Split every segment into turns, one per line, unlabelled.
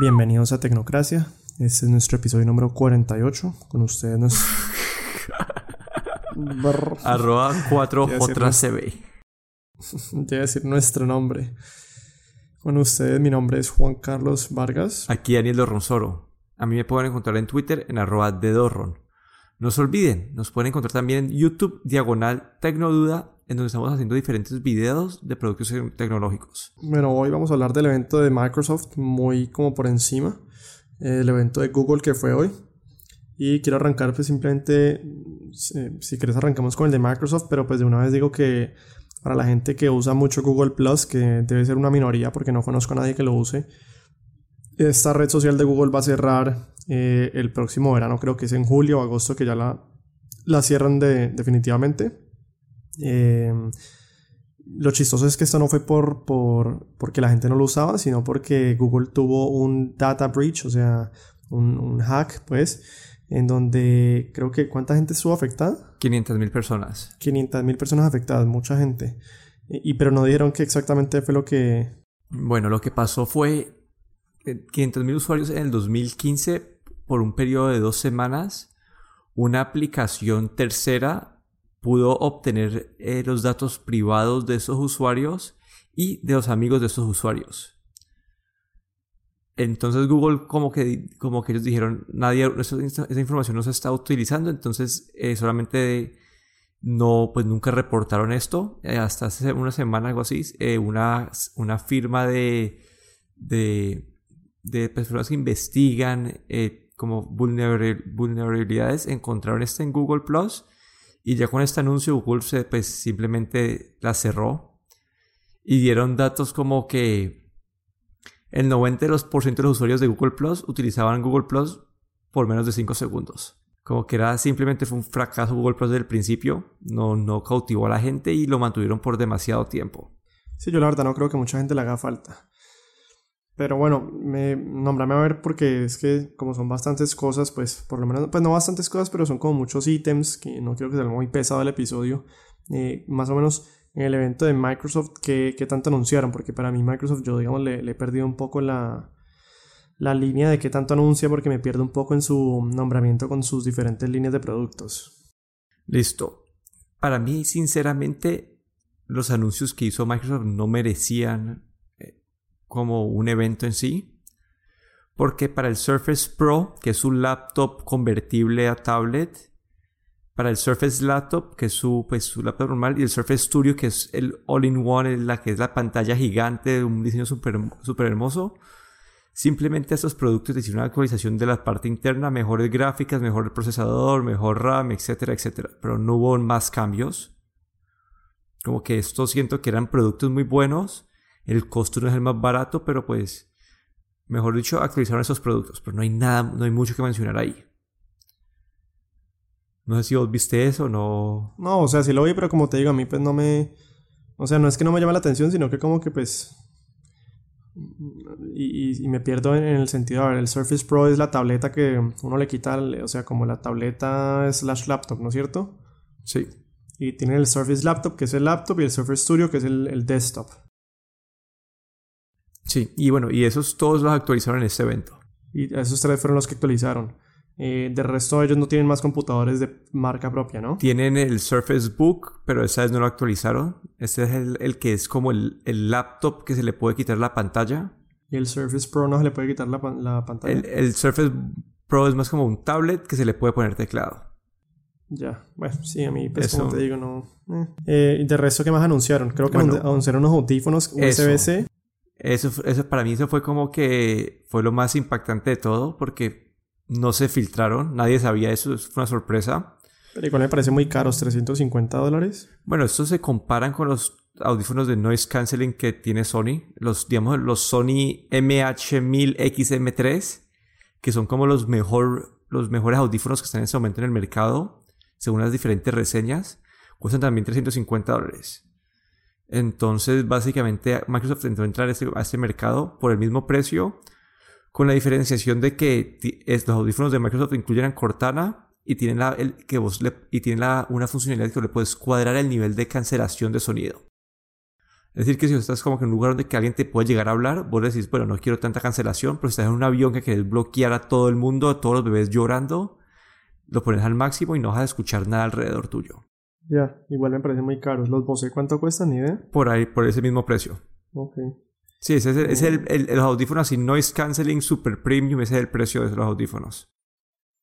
Bienvenidos a Tecnocracia. Este es nuestro episodio número 48. Con ustedes nos...
Arroba 4
Quiero decir
otra CB.
Debe decir nuestro nombre. Con ustedes mi nombre es Juan Carlos Vargas.
Aquí Daniel Dorronsoro. A mí me pueden encontrar en Twitter en arroba de Dorron. No se olviden, nos pueden encontrar también en YouTube diagonal Tecnoduda, en donde estamos haciendo diferentes videos de productos tecnológicos.
Bueno, hoy vamos a hablar del evento de Microsoft muy como por encima. El evento de Google que fue hoy. Y quiero arrancar pues simplemente, si, si quieres arrancamos con el de Microsoft, pero pues de una vez digo que para la gente que usa mucho Google Plus, que debe ser una minoría porque no conozco a nadie que lo use, esta red social de Google va a cerrar eh, el próximo verano, creo que es en julio o agosto que ya la, la cierran de, definitivamente. Eh, lo chistoso es que esto no fue por, por, porque la gente no lo usaba, sino porque Google tuvo un data breach, o sea, un, un hack, pues, en donde creo que ¿cuánta gente estuvo afectada?
500 mil personas.
500 mil personas afectadas, mucha gente. Y, pero no dijeron que exactamente fue lo que...
Bueno, lo que pasó fue 500 mil usuarios en el 2015 por un periodo de dos semanas. Una aplicación tercera pudo obtener eh, los datos privados de esos usuarios y de los amigos de esos usuarios. Entonces Google como que, como que ellos dijeron, nadie, esa, información no se está utilizando, entonces eh, solamente no, pues nunca reportaron esto. Eh, hasta hace una semana, algo así, una, una firma de, de personas que investigan eh, como vulnerabilidades encontraron esto en Google Plus y ya con este anuncio Google se, pues simplemente la cerró y dieron datos como que el 90% de los, de los usuarios de Google Plus utilizaban Google Plus por menos de 5 segundos. Como que era simplemente fue un fracaso Google Plus desde el principio, no, no cautivó a la gente y lo mantuvieron por demasiado tiempo.
Sí, yo la verdad no creo que mucha gente le haga falta. Pero bueno, me, nómbrame a ver porque es que como son bastantes cosas, pues por lo menos, pues no bastantes cosas, pero son como muchos ítems que no quiero que sea muy pesado el episodio. Eh, más o menos en el evento de Microsoft, ¿qué, qué tanto anunciaron? Porque para mí Microsoft yo digamos le, le he perdido un poco la, la línea de qué tanto anuncia porque me pierdo un poco en su nombramiento con sus diferentes líneas de productos.
Listo. Para mí, sinceramente, los anuncios que hizo Microsoft no merecían como un evento en sí. Porque para el Surface Pro, que es un laptop convertible a tablet, para el Surface Laptop, que es su, pues, su laptop normal, y el Surface Studio, que es el all-in-one, la que es la pantalla gigante un diseño súper super hermoso, simplemente estos productos hicieron una actualización de la parte interna, mejores gráficas, mejor procesador, mejor RAM, etcétera, etcétera. Pero no hubo más cambios. Como que esto siento que eran productos muy buenos, el costo no es el más barato, pero pues, mejor dicho, actualizaron esos productos. Pero no hay nada, no hay mucho que mencionar ahí. No sé si vos viste eso, no.
No, o sea, sí lo vi, pero como te digo, a mí pues no me. O sea, no es que no me llama la atención, sino que como que pues. Y, y, y me pierdo en, el sentido, a ver, el Surface Pro es la tableta que uno le quita, o sea, como la tableta slash laptop, ¿no es cierto?
Sí.
Y tiene el Surface Laptop, que es el laptop, y el Surface Studio, que es el, el desktop.
Sí, y bueno, y esos todos los actualizaron en este evento.
Y esos tres fueron los que actualizaron. Eh, de resto, ellos no tienen más computadores de marca propia, ¿no?
Tienen el Surface Book, pero esa vez no lo actualizaron. Este es el, el que es como el, el, laptop que se le puede quitar la pantalla.
¿Y el Surface Pro no se le puede quitar la, la pantalla?
El, el, Surface Pro es más como un tablet que se le puede poner teclado.
Ya, bueno, sí, a mí, pues Eso. como te digo, no. Eh. de resto, ¿qué más anunciaron? Creo que bueno, anunciaron unos audífonos USB-C.
Eso, eso para mí eso fue como que fue lo más impactante de todo porque no se filtraron, nadie sabía eso, eso fue una sorpresa.
Pero igual me parece muy caros, 350 dólares.
Bueno, estos se comparan con los audífonos de noise cancelling que tiene Sony, los digamos los Sony MH1000XM3, que son como los mejor los mejores audífonos que están en este momento en el mercado, según las diferentes reseñas, cuestan también 350 dólares. Entonces, básicamente, Microsoft entrar a este, a este, mercado por el mismo precio, con la diferenciación de que los audífonos de Microsoft incluyen Cortana y tienen, una funcionalidad que le puedes cuadrar el nivel de cancelación de sonido. Es decir, que si estás como que en un lugar donde que alguien te puede llegar a hablar, vos decís, bueno, no quiero tanta cancelación, pero si estás en un avión que querés bloquear a todo el mundo, a todos los bebés llorando, lo pones al máximo y no vas a escuchar nada alrededor tuyo.
Ya, igual me parece muy caro. ¿Los Bose cuánto cuestan, ni idea?
Por ahí, por ese mismo precio.
Ok.
Sí, ese es, el, el, los audífonos sin noise canceling super premium, ese es el precio de los audífonos.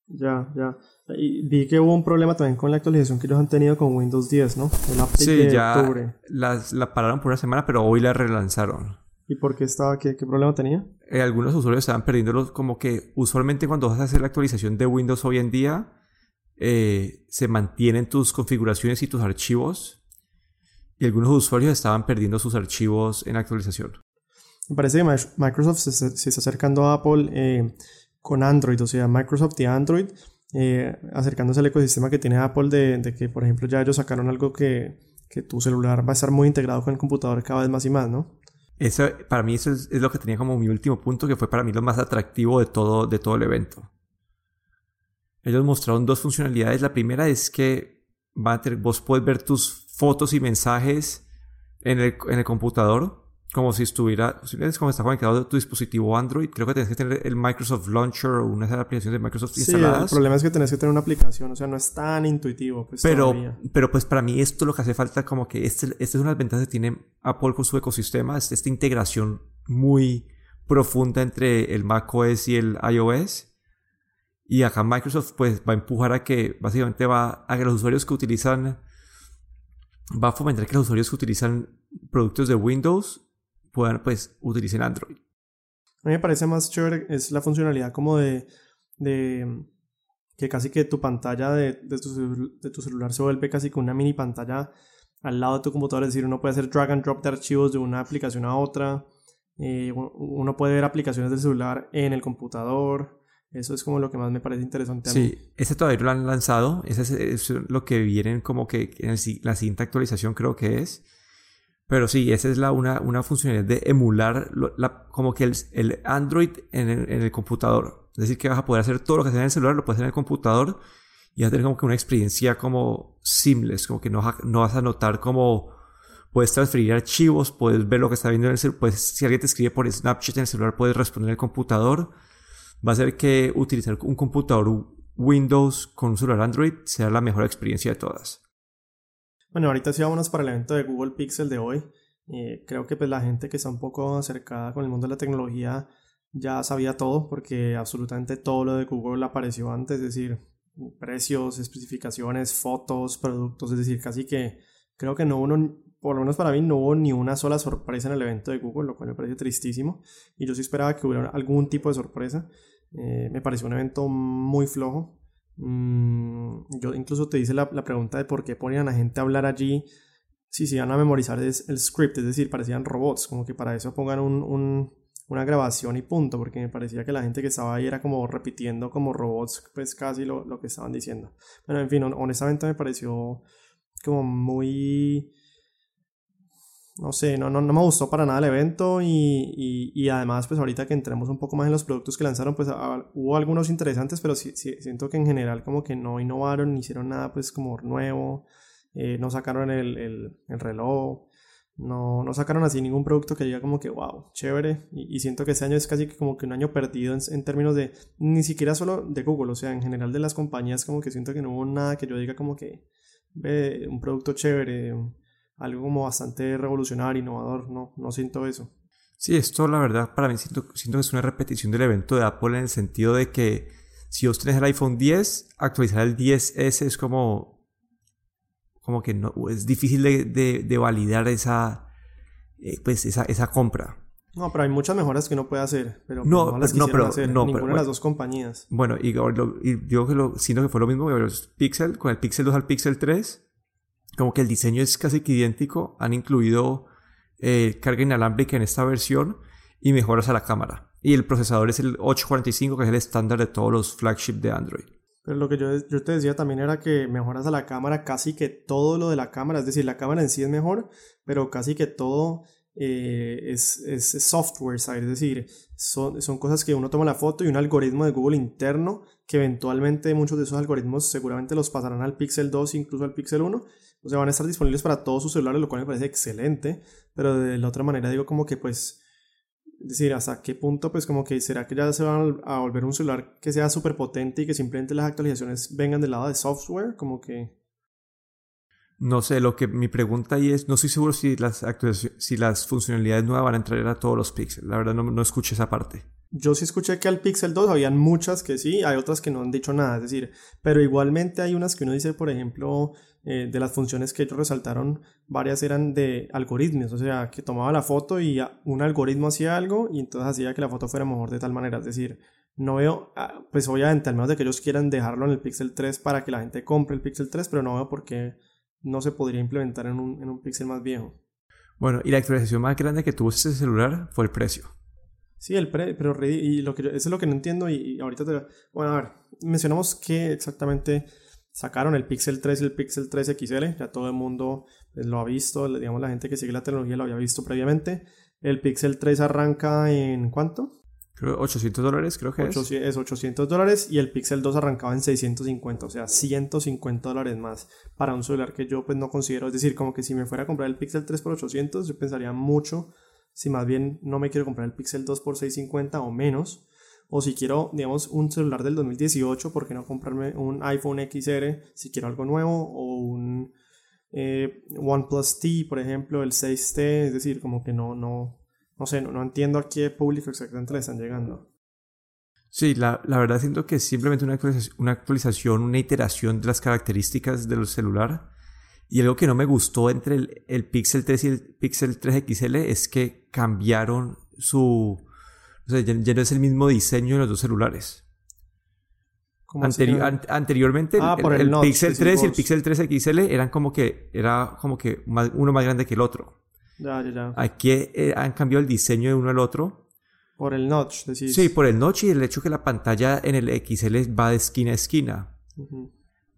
Ya, ya. Y vi que hubo un problema también con la actualización que ellos han tenido con Windows 10, ¿no?
sí, ya la pararon por una semana, pero hoy la relanzaron.
¿Y por qué estaba? ¿Qué, qué problema tenía?
Eh, algunos usuarios estaban perdiéndolos como que usualmente cuando vas a hacer la actualización de Windows hoy en día, eh, se mantienen tus configuraciones y tus archivos. Y algunos usuarios estaban perdiendo sus archivos en actualización.
Me parece que Microsoft se, se está acercando a Apple eh, con Android, o sea, Microsoft y Android, eh, acercándose al ecosistema que tiene Apple de, que, por ejemplo, ya ellos sacaron algo que, que, tu celular va a estar muy integrado con el computador cada vez más y más, ¿no?
Eso, para mí eso es, lo que tenía como mi último punto, que fue para mí lo más atractivo de todo, de todo el evento. Ellos mostraron dos funcionalidades. La primera es que vos puedes ver tus fotos y mensajes en el, en el computador como si estuviera, si ves como está conectado a tu dispositivo Android, creo que tienes que tener el Microsoft Launcher o una de las aplicaciones de Microsoft instaladas.
Sí, el problema es que tienes que tener una aplicación, o sea, no es tan intuitivo. Pues,
pero, pero pues para mí esto lo que hace falta como que este, esta es una de las ventajas que tiene Apple con su ecosistema, es esta integración muy profunda entre el macOS y el iOS. Y acá Microsoft pues va a empujar a que básicamente va a que los usuarios que utilizan, va a fomentar que los usuarios que utilizan productos de Windows puedan, pues, utilicen Android.
A mí me parece más chévere, es la funcionalidad como de, de que casi que tu pantalla de, de, tu, celular se vuelve casi como una mini pantalla al lado de tu computador, es decir, uno puede hacer drag and drop de archivos de una aplicación a otra, eh, uno puede ver aplicaciones del celular en el computador, eso es como lo que más me parece interesante.
sí, ese todavía lo han lanzado, ese es, lo que vienen como que en la siguiente actualización creo que es. Pero sí, esa es la, una, una funcionalidad de emular la, como que el, el Android en el, en el, computador. Es decir, que vas a poder hacer todo lo que haces en el celular, lo puedes hacer en el computador y vas a tener como que una experiencia como seamless, como que no, no vas a notar como puedes transferir archivos, puedes ver lo que está viendo en el celular, puedes, si alguien te escribe por Snapchat en el celular, puedes responder en el computador. Va a ser que utilizar un computador Windows con un celular Android sea la mejor experiencia de todas.
Bueno, ahorita sí vámonos para el evento de Google Pixel de hoy. Eh, creo que pues la gente que está un poco acercada con el mundo de la tecnología ya sabía todo porque absolutamente todo lo de Google apareció antes, es decir, precios, especificaciones, fotos, productos, es decir, casi que creo que no hubo, por lo menos para mí, no hubo ni una sola sorpresa en el evento de Google, lo cual me parece tristísimo y yo sí esperaba que hubiera algún tipo de sorpresa. Eh, me pareció un evento muy flojo, Mm, yo incluso te hice la, pregunta de por qué ponían a gente a hablar allí si se iban a memorizar el script, es decir, parecían robots, como que para eso pongan un, una grabación y punto, porque me parecía que la gente que estaba ahí era como repitiendo como robots, pues casi lo, lo que estaban diciendo. Bueno, en fin, honestamente me pareció como muy no sé, no, no, no, me gustó para nada el evento y, y, además pues ahorita que entremos un poco más en los productos que lanzaron pues hubo algunos interesantes pero sí, siento que en general como que no innovaron, ni hicieron nada pues como nuevo, eh, no sacaron el, el, el reloj, no, no, sacaron así ningún producto que diga como que wow, chévere y, siento que ese año es casi como que un año perdido en, términos de ni siquiera solo de Google, o sea en general de las compañías como que siento que no hubo nada que yo diga como que ve un producto chévere algo como bastante revolucionario, innovador, no, no siento eso.
Sí, esto la verdad para mí siento, siento que es una repetición del evento de Apple en el sentido de que si vos tenés el iPhone 10, actualizar el 10S es como, como que no, es difícil de, de, validar esa, eh, pues esa, esa compra.
No, pero hay muchas mejoras que uno puede hacer, pero no, no las no, pero, hacer no, ninguna de las dos compañías.
Bueno, y, yo que lo, siento que fue lo mismo con Pixel, con el Pixel 2 al Pixel 3, como que el diseño es casi que idéntico. Han incluido eh, carga inalámbrica en esta versión y mejoras a la cámara. Y el procesador es el 845, que es el estándar de todos los flagship de Android.
Pero lo que yo, yo, te decía también era que mejoras a la cámara casi que todo lo de la cámara. Es decir, la cámara en sí es mejor, pero casi que todo eh, es, es, software side. Es decir, son, son cosas que uno toma la foto y un algoritmo de Google interno que eventualmente muchos de esos algoritmos seguramente los pasarán al Pixel 2, incluso al Pixel 1 O sea, van a estar disponibles para todos sus celulares, lo cual me parece excelente. Pero de la otra manera digo como que pues... Es decir, hasta qué punto pues como que será que ya se van a volver un celular que sea súper potente y que simplemente las actualizaciones vengan del lado de software, como que...
No sé, lo que mi pregunta ahí es, no estoy seguro si las, si las funcionalidades nuevas van a entrar a todos los píxeles. La verdad no, no escuché esa parte.
Yo sí escuché que al Pixel 2 habían muchas que sí, hay otras que no han dicho nada, es decir, pero igualmente hay unas que uno dice, por ejemplo, eh, de las funciones que ellos resaltaron, varias eran de algoritmos, o sea, que tomaba la foto y un algoritmo hacía algo y entonces hacía que la foto fuera mejor de tal manera, es decir, no veo, ah, pues obviamente, al menos de que ellos quieran dejarlo en el Pixel 3 para que la gente compre el Pixel 3, pero no veo por qué no se podría implementar en un, en un Pixel más viejo.
Bueno, y la actualización más grande que tuvo ese celular fue el precio.
Sí, el precio, pero y lo que eso es lo que no entiendo y, ahorita te... Bueno, a ver, mencionamos que exactamente sacaron el Pixel 3 y el Pixel 3 XL, ya todo el mundo pues, lo ha visto, digamos la gente que sigue la tecnología lo había visto previamente. El Pixel 3 arranca en ¿cuánto?
Creo 800 dólares, creo que es.
Es 800 dólares y el Pixel 2 arrancaba en 650, o sea, 150 dólares más para un celular que yo pues no considero, es decir, como que si me fuera a comprar el Pixel 3 por 800, yo pensaría mucho si más bien no me quiero comprar el Pixel 2 por 650 o menos, o si quiero, digamos, un celular del 2018, ¿por qué no comprarme un iPhone XR si quiero algo nuevo o un eh, OnePlus T, por ejemplo, el 6T, es decir, como que no, no, no sé, no, entiendo a qué público exactamente le están llegando.
Sí, la, la verdad siento que es simplemente una actualización, una actualización, una iteración de las características del celular. Y algo que no me gustó entre el, el Pixel 3 y el Pixel 3 XL es que cambiaron su... O sea, ya, no es el mismo diseño de los dos celulares. anteriormente
ah,
el, el, Pixel 3 y el Pixel 3 XL eran como que era como que uno más grande que el otro.
Ya, ya, ya.
Aquí eh, han cambiado el diseño de uno al otro.
Por el notch, decís.
Sí, por el notch y el hecho que la pantalla en el XL va de esquina a esquina.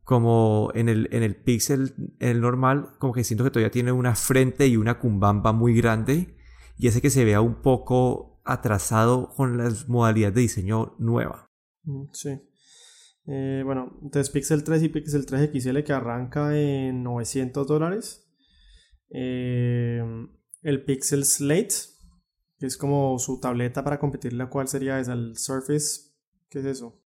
Como en el, en el Pixel, en el normal, como que siento que todavía tiene una frente y una cumbamba muy grande y hace que se vea un poco atrasado con las modalidades de diseño nueva.
Sí. Eh, bueno, entonces Pixel 3 y Pixel 3 XL que arranca en 900 dólares. Eh, el Pixel Slate, que es como su tableta para competir, la cual sería esa, el Surface. ¿Qué es eso?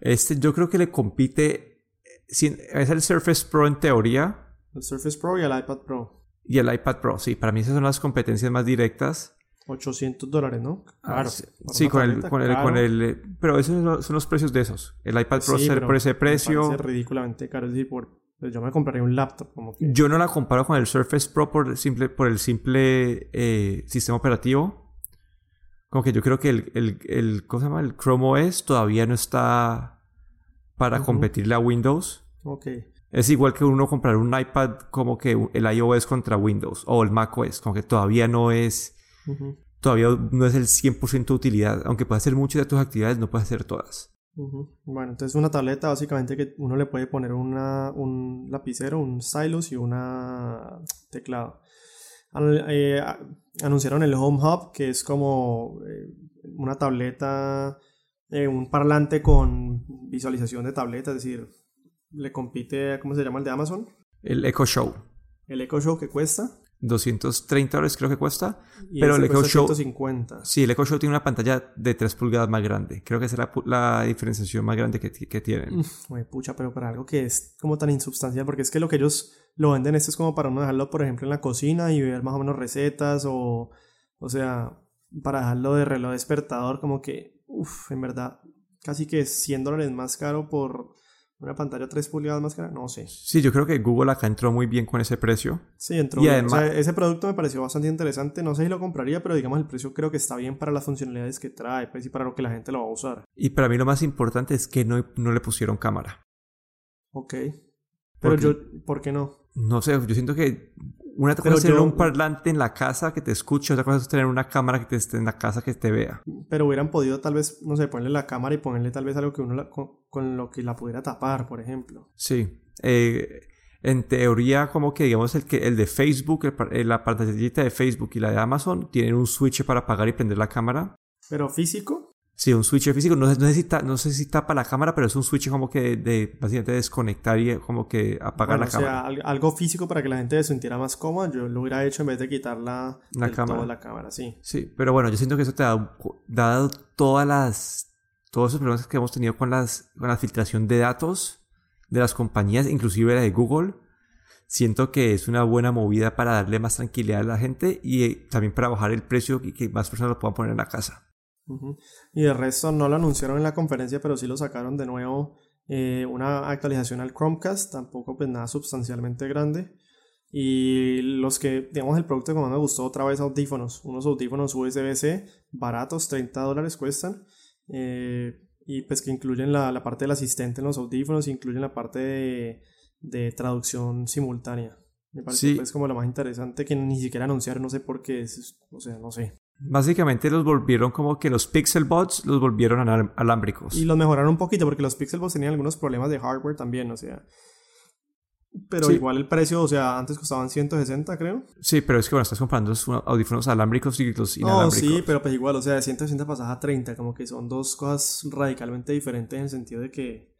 Este yo creo que le compite. Es el Surface Pro en teoría.
El Surface Pro y el iPad Pro.
Y el iPad Pro, sí. Para mí esas son las competencias más directas.
800 dólares, ¿no?
Ah, claro. sí, con el, con, el, con el, Pero esos son los precios de esos. El iPad Pro por ese precio.
ridículamente caro. Es decir, por pues yo me compraría un laptop. Como que...
Yo no la comparo con el Surface Pro por, simple, por el simple eh, sistema operativo. Como que yo creo que el, el, el, ¿cómo se llama? el Chrome OS todavía no está para competirle a Windows.
Ok.
Es igual que uno comprar un iPad como que el iOS contra Windows o el macOS, como que todavía no es, todavía no es el 100% de utilidad. Aunque puede hacer muchas de tus actividades, no puede hacer todas.
Bueno, entonces una tableta básicamente que uno le puede poner una, un lapicero, un stylus y una teclado. Eh, anunciaron el Home Hub, que es como eh, una tableta, eh, un parlante con visualización de tableta, es decir, le compite, ¿cómo se llama el de Amazon?
El Echo Show.
El Echo Show que cuesta.
230 dólares creo que cuesta.
Y pero el Echo Show. 150.
Sí, el Echo Show tiene una pantalla de 3 pulgadas más grande. Creo que esa es la, diferenciación más grande que, que tienen.
Uy, pucha, pero para algo que es como tan insubstancial, porque es que lo que ellos lo venden, esto es como para uno dejarlo, por ejemplo, en la cocina y ver más o menos recetas o. O sea, para dejarlo de reloj despertador, como que, uff, en verdad, casi que 100 dólares más caro por una pantalla 3 pulgadas más cara, no sé.
Sí, yo creo que Google acá entró muy bien con ese precio.
Sí, entró y Además... ese producto me pareció bastante interesante. No sé si lo compraría, pero digamos el precio creo que está bien para las funcionalidades que trae, pues, y para lo que la gente lo va a usar.
Y para mí lo más importante es que no, no le pusieron cámara.
Ok. Pero yo, ¿por qué no?
No sé, yo siento que una cosa es tener un parlante en la casa que te escuche, otra cosa es tener una cámara que te esté en la casa que te vea.
Pero hubieran podido tal vez, no sé, ponerle la cámara y ponerle tal vez algo que uno con, lo que la pudiera tapar, por ejemplo.
Sí. Eh, en teoría, como que digamos el, que, el de Facebook, el, la pantallita de Facebook y la de Amazon tienen un switch para apagar y prender la cámara.
¿Pero físico?
Sí, un switch físico. No, no, sé si no sé si tapa la cámara, pero es un switch como que de, básicamente desconectar y como que apagar la cámara.
O sea, algo físico para que la gente se sintiera más cómoda. Yo lo hubiera hecho en vez de quitar la,
la cámara.
la cámara, sí.
Sí, pero bueno, yo siento que eso te ha dado todas las todos esos problemas que hemos tenido con las con la filtración de datos de las compañías, inclusive la de Google. Siento que es una buena movida para darle más tranquilidad a la gente y eh, también para bajar el precio y que más personas lo puedan poner en la casa.
Y de resto no lo anunciaron en la conferencia, pero sí lo sacaron de nuevo eh, una actualización al Chromecast, tampoco pues nada sustancialmente grande. Y los que, digamos, el producto que más me gustó otra vez audífonos, unos audífonos USB-C baratos, 30 dólares cuestan. Eh, y pues que incluyen la, la, parte del asistente en los audífonos, incluyen la parte de, de traducción simultánea. Me parece que es como lo más interesante que ni siquiera anunciaron, no sé por qué, es, o sea, no sé.
Básicamente los volvieron como que los Pixel Bots los volvieron alámbricos.
Y los mejoraron un poquito porque los Pixel Bots tenían algunos problemas de hardware también, o sea. Pero igual el precio, o sea, antes costaban 160, creo.
Sí, pero es que bueno, estás comprando los audífonos alámbricos y los inalámbricos.
No, sí, pero pues igual, o sea, de 160 pasas a 30, como que son dos cosas radicalmente diferentes en el sentido de que,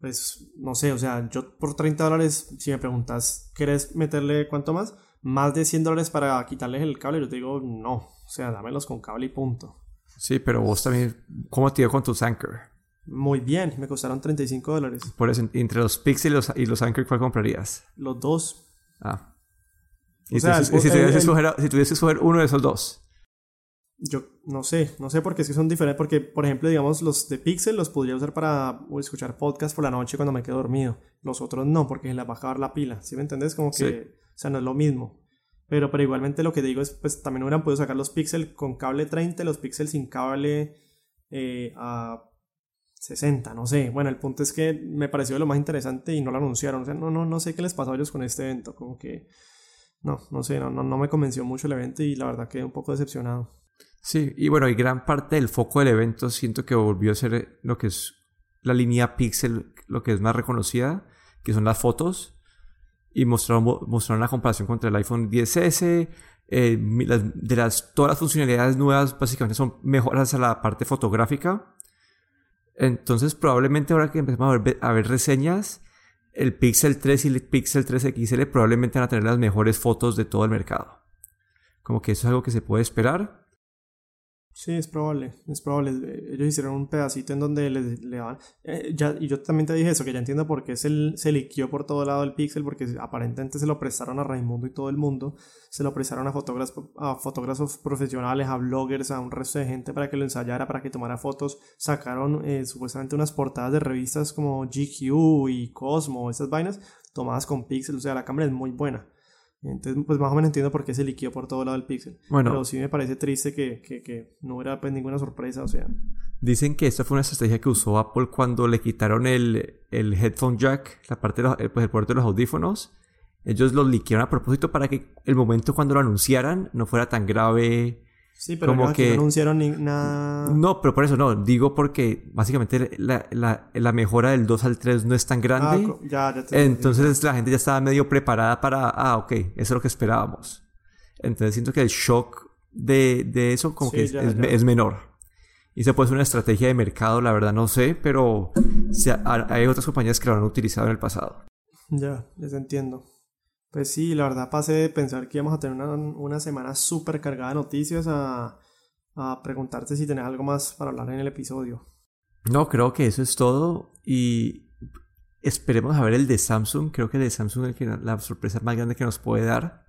pues, no sé, o sea, yo por 30 dólares, si me preguntas, ¿quieres meterle cuánto más? Más de 100 dólares para quitarles el cable, yo te digo, no, o sea, dámelos con cable y punto.
Sí, pero vos también, ¿cómo te dio con tus Anchor?
Muy bien, me costaron 35 dólares.
Por eso, entre los Pixel y los, y los Anchor, ¿cuál comprarías?
Los dos.
Ah. ¿Y si, tuvieses que escoger uno de esos dos?
Yo no sé, no sé por qué es que son diferentes. Porque, por ejemplo, digamos, los de Pixel los podría usar para escuchar podcast por la noche cuando me quedo dormido. Los otros no, porque se les va a acabar la pila. ¿Sí me entendés? Como que, o sea, no es lo mismo. Pero, pero igualmente lo que digo es, pues también hubieran podido sacar los Pixel con cable 30, los Pixel sin cable eh, a 60, no sé. Bueno, el punto es que me pareció lo más interesante y no lo anunciaron. O sea, no, no, no sé qué les pasó a ellos con este evento. Como que, no, no sé, no, no, me convenció mucho el evento y la verdad quedé un poco decepcionado.
Sí, y bueno, y gran parte del foco del evento siento que volvió a ser lo que es la línea Pixel, lo que es más reconocida, que son las fotos. Y mostraron, mostraron la comparación contra el iPhone 10S. Eh, de las, todas las funcionalidades nuevas básicamente son mejoras a la parte fotográfica entonces probablemente ahora que empezamos a ver, reseñas, el Pixel 3 y el Pixel 3 XL probablemente van a tener las mejores fotos de todo el mercado. Como que eso es algo que se puede esperar.
Sí, es probable, es probable. Ellos hicieron un pedacito en donde le, le van... Eh, ya, y yo también te dije eso, que ya entiendo por qué se, se liquió por todo lado el Pixel, porque aparentemente se lo prestaron a Raimundo y todo el mundo. Se lo prestaron a fotógrafos, a fotógrafos profesionales, a bloggers, a un resto de gente para que lo ensayara, para que tomara fotos. Sacaron eh, supuestamente unas portadas de revistas como GQ y Cosmo, esas vainas, tomadas con Pixel. O sea, la cámara es muy buena. Entonces, pues más o menos entiendo por qué se liquidó por todo lado el Pixel. Bueno, pero sí me parece triste que, que, que no hubiera pues, ninguna sorpresa, o sea.
Dicen que esta fue una estrategia que usó Apple cuando le quitaron el, el headphone jack, la parte de los, eh, pues, el puerto de los audífonos. Ellos lo liquearon a propósito para que el momento cuando lo anunciaran no fuera tan grave
Sí, pero como que no anunciaron ni nada.
No, pero por eso no. Digo porque básicamente la, la, la mejora del 2 al 3 no es tan grande. Ah, ya, ya te Entonces la gente ya estaba medio preparada para, ah, ok, eso es lo que esperábamos. Entonces siento que el shock de, de eso como que es, es, menor. Y se puede ser una estrategia de mercado, la verdad no sé, pero hay otras compañías que lo han utilizado en el pasado.
Ya, les entiendo. Pues sí, la verdad pasé de pensar que íbamos a tener una, semana súper cargada de noticias a, a preguntarte si tenés algo más para hablar en el episodio.
No, creo que eso es todo y esperemos a ver el de Samsung. Creo que el de Samsung es la sorpresa más grande que nos puede dar.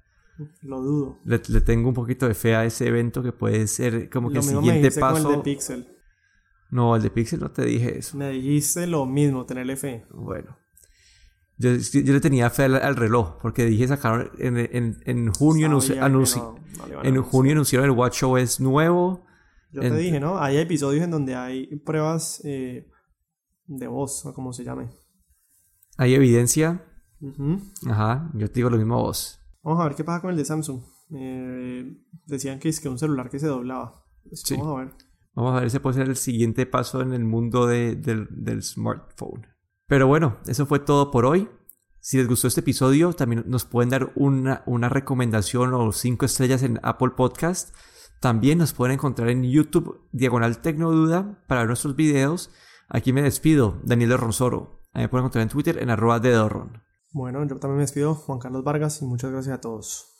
Lo dudo.
Le, tengo un poquito de fe a ese evento que puede ser como que el siguiente paso.
Con el de Pixel.
No, el de Pixel no te dije eso.
Me dijiste lo mismo, tenerle fe.
Bueno. Yo, le tenía fe al, reloj, porque dije sacaron en, en, en junio, en junio anunciaron el WatchOS nuevo.
Yo te dije, ¿no? Hay episodios en donde hay pruebas eh, de voz, o como se llame.
Hay evidencia. Ajá, yo te digo lo mismo a vos.
Vamos a ver qué pasa con el de Samsung. Eh, decían que es que un celular que se doblaba. Pues vamos a ver.
Vamos a ver si puede ser el siguiente paso en el mundo de, del, del smartphone. Pero bueno, eso fue todo por hoy. Si les gustó este episodio, también nos pueden dar una, una recomendación o cinco estrellas en Apple Podcast. También nos pueden encontrar en YouTube, Diagonal Tecnoduda, para ver nuestros videos. Aquí me despido, Daniel Ronsoro. me pueden encontrar en Twitter en arroba de
Bueno, yo también me despido, Juan Carlos Vargas, y muchas gracias a todos.